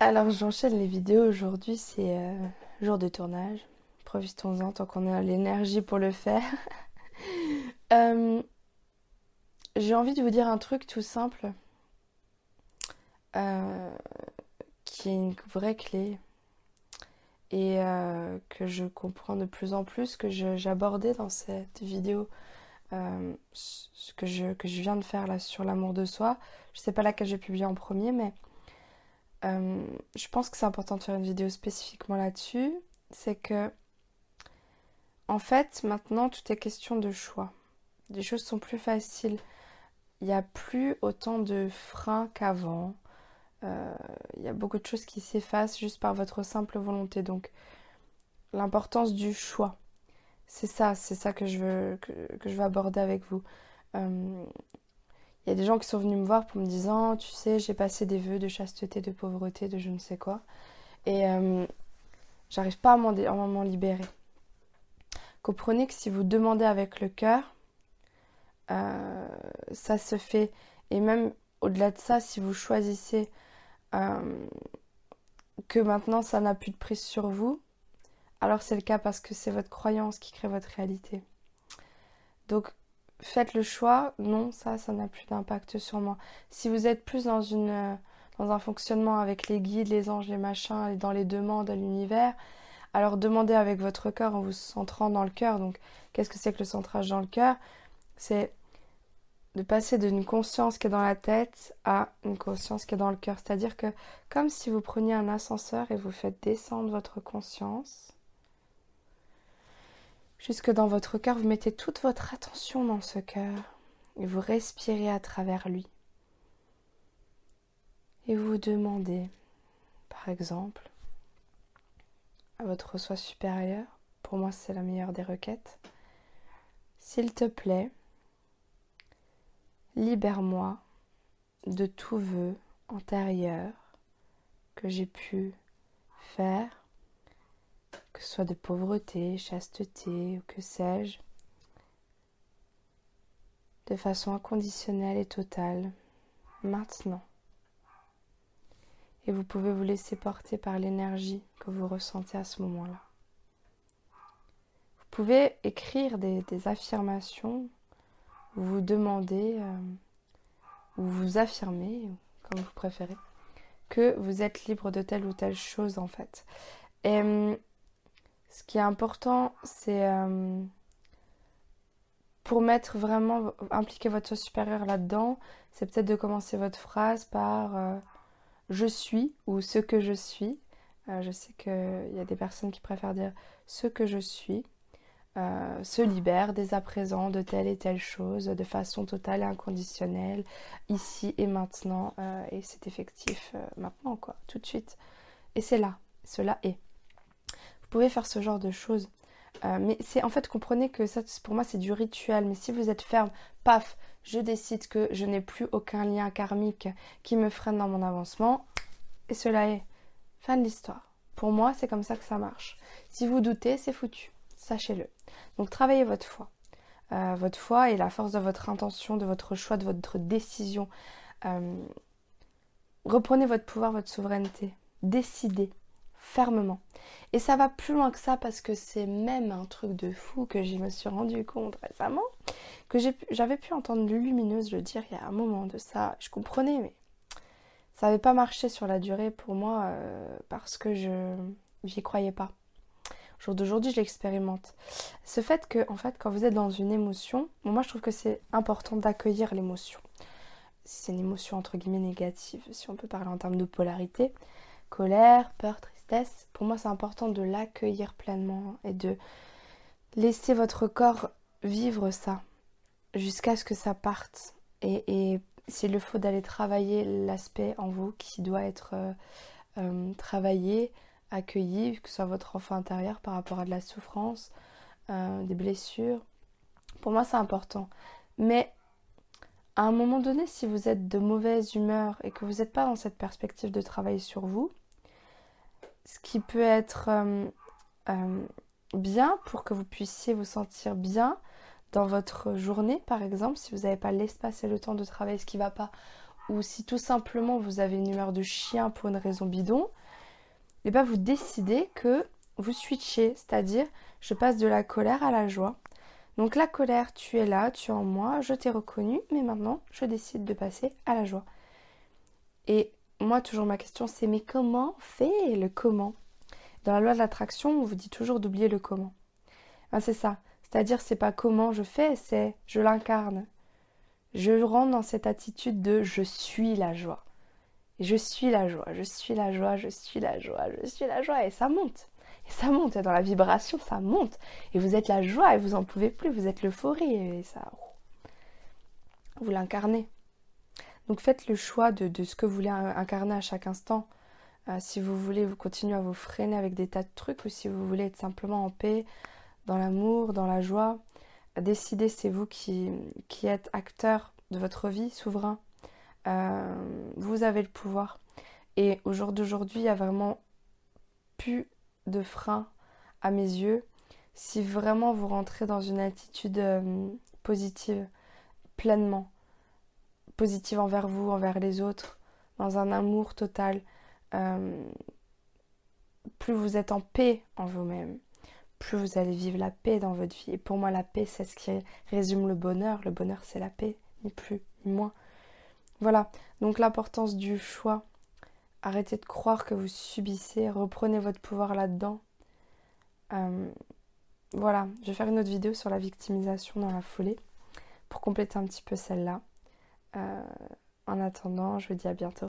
Alors j'enchaîne les vidéos aujourd'hui, c'est euh, jour de tournage. Profitons-en tant qu'on a l'énergie pour le faire. Euh, j'ai envie de vous dire un truc tout simple euh, qui est une vraie clé et que je comprends de plus en plus que j'abordais dans cette vidéo ce que je, que je viens de faire là sur l'amour de soi. Je sais pas laquelle j'ai publié en premier mais euh, je pense que c'est important de faire une vidéo spécifiquement là-dessus. C'est que, en fait, maintenant, tout est question de choix. Les choses sont plus faciles. Il n'y a plus autant de freins qu'avant. Euh, il y a beaucoup de choses qui s'effacent juste par votre simple volonté. Donc, l'importance du choix. C'est ça, c'est ça que je veux, que, je veux aborder avec vous. Euh, il y a des gens qui sont venus me voir pour me disant, tu sais, j'ai passé des vœux de chasteté, de pauvreté, de je ne sais quoi. Et euh, j'arrive pas à m'en libérer. Comprenez que si vous demandez avec le cœur, euh, ça se fait. Et même au-delà de ça, si vous choisissez euh, que maintenant ça n'a plus de prise sur vous, alors c'est le cas parce que c'est votre croyance qui crée votre réalité. Donc faites le choix, non, ça, ça n'a plus d'impact sur moi. Si vous êtes plus dans euh, dans un fonctionnement avec les guides, les anges, les machins, et dans les demandes à l'univers, alors demandez avec votre cœur en vous centrant dans le cœur. Donc, qu'est-ce que c'est que le centrage dans le cœur? C'est de passer d'une conscience qui est dans la tête à une conscience qui est dans le cœur. C'est-à-dire que comme si vous preniez un ascenseur et vous faites descendre votre conscience jusque dans votre cœur, vous mettez toute votre attention dans ce cœur et vous respirez à travers lui. Et vous demandez, par exemple, à votre soi supérieur, pour moi c'est la meilleure des requêtes, s'il te plaît, libère-moi de tout vœu antérieur que j'ai pu faire que ce soit de pauvreté, chasteté ou que sais-je, de façon inconditionnelle et totale, maintenant. Et vous pouvez vous laisser porter par l'énergie que vous ressentez à ce moment-là. Vous pouvez écrire des, affirmations, vous demandez, euh, ou vous affirmez, comme vous préférez, que vous êtes libre de telle ou telle chose en fait. Hum, ce qui est important, c'est euh, pour mettre vraiment, impliquer votre soi supérieur là-dedans, c'est peut-être de commencer votre phrase par euh, je suis ou ce que je suis. Euh, je sais qu'il y a des personnes qui préfèrent dire ce que je suis. se libère dès à présent de telle et telle chose de façon totale et inconditionnelle, ici et maintenant, et c'est effectif maintenant, quoi, tout de suite. Et c'est là, cela est. Vous pouvez faire ce genre de choses. Euh, mais c'est en fait, comprenez que ça, pour moi, c'est du rituel. Mais si vous êtes ferme, paf, je décide que je n'ai plus aucun lien karmique qui me freine dans mon avancement. Et cela est fin de l'histoire. Pour moi, c'est comme ça que ça marche. Si vous doutez, c'est foutu. Sachez-le. Donc, travaillez votre foi. Euh, votre foi et la force de votre intention, de votre choix, de votre décision. Euh, reprenez votre pouvoir, votre souveraineté. Décidez fermement. Et ça va plus loin que ça parce que c'est même un truc de fou que je me suis rendu compte récemment, que j'avais pu entendre Lumineuse le dire il y a un moment de ça. Je comprenais, mais ça n'avait pas marché sur la durée pour moi euh, parce que je j'y croyais pas. Au jour d'aujourd'hui, je l'expérimente. Ce fait que, en fait, quand vous êtes dans une émotion, moi je trouve que c'est important d'accueillir l'émotion. Si c'est une émotion entre guillemets négative, si on peut parler en termes de polarité, colère, peur, tristesse pour moi c'est important de l'accueillir pleinement et de laisser votre corps vivre ça jusqu'à ce que ça parte. Et, s'il le faut d'aller travailler l'aspect en vous qui doit être euh, euh, travaillé, accueilli, que ce soit votre enfant intérieur par rapport à de la souffrance, euh, des blessures. Pour moi c'est important. Mais à un moment donné, si vous êtes de mauvaise humeur et que vous n'êtes pas dans cette perspective de travailler sur vous, ce qui peut être euh, euh, bien pour que vous puissiez vous sentir bien dans votre journée, par exemple, si vous n'avez pas l'espace et le temps de travailler ce qui ne va pas, ou si tout simplement vous avez une humeur de chien pour une raison bidon, et eh bien vous décidez que vous switchez, c'est-à-dire je passe de la colère à la joie. Donc la colère, tu es là, tu es en moi, je t'ai reconnu, mais maintenant je décide de passer à la joie. Et moi, toujours ma question, c'est mais comment on fait le comment? Dans la loi de l'attraction, on vous dit toujours d'oublier le comment. Ben, c'est ça. C'est-à-dire, c'est pas comment je fais, c'est je l'incarne. Je rentre dans cette attitude de je suis la joie. je suis la joie, je suis la joie, je suis la joie, je suis la joie. Et ça monte. Et ça monte. Dans la vibration, ça monte. Et vous êtes la joie et vous en pouvez plus. Vous êtes l'euphorie. Et ça. Vous l'incarnez. Donc faites le choix de, ce que vous voulez incarner à chaque instant. Euh, si vous voulez vous continuer à vous freiner avec des tas de trucs ou si vous voulez être simplement en paix, dans l'amour, dans la joie, décidez, c'est vous qui, êtes acteur de votre vie, souverain. Euh, vous avez le pouvoir. Et au jour d'aujourd'hui, il y a vraiment plus de frein à mes yeux si vraiment vous rentrez dans une attitude euh, positive, pleinement positive envers vous, envers les autres, dans un amour total. Euh, plus vous êtes en paix en vous-même, plus vous allez vivre la paix dans votre vie. Et pour moi, la paix, c'est ce qui résume le bonheur. Le bonheur, c'est la paix, ni plus, ni moins. Voilà, donc l'importance du choix. Arrêtez de croire que vous subissez, reprenez votre pouvoir là-dedans. Euh, voilà, je vais faire une autre vidéo sur la victimisation dans la foulée pour compléter un petit peu celle-là. Euh, en attendant, je vous dis à bientôt.